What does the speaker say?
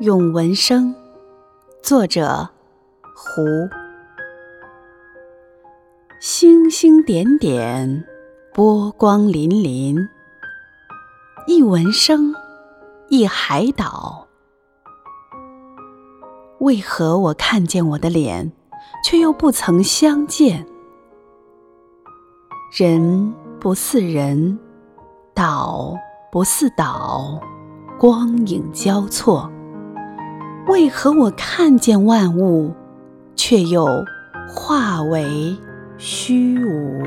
咏闻声，作者胡。星星点点，波光粼粼，一闻声，一海岛。为何我看见我的脸，却又不曾相见？人不似人，岛不似岛，光影交错。为何我看见万物，却又化为虚无？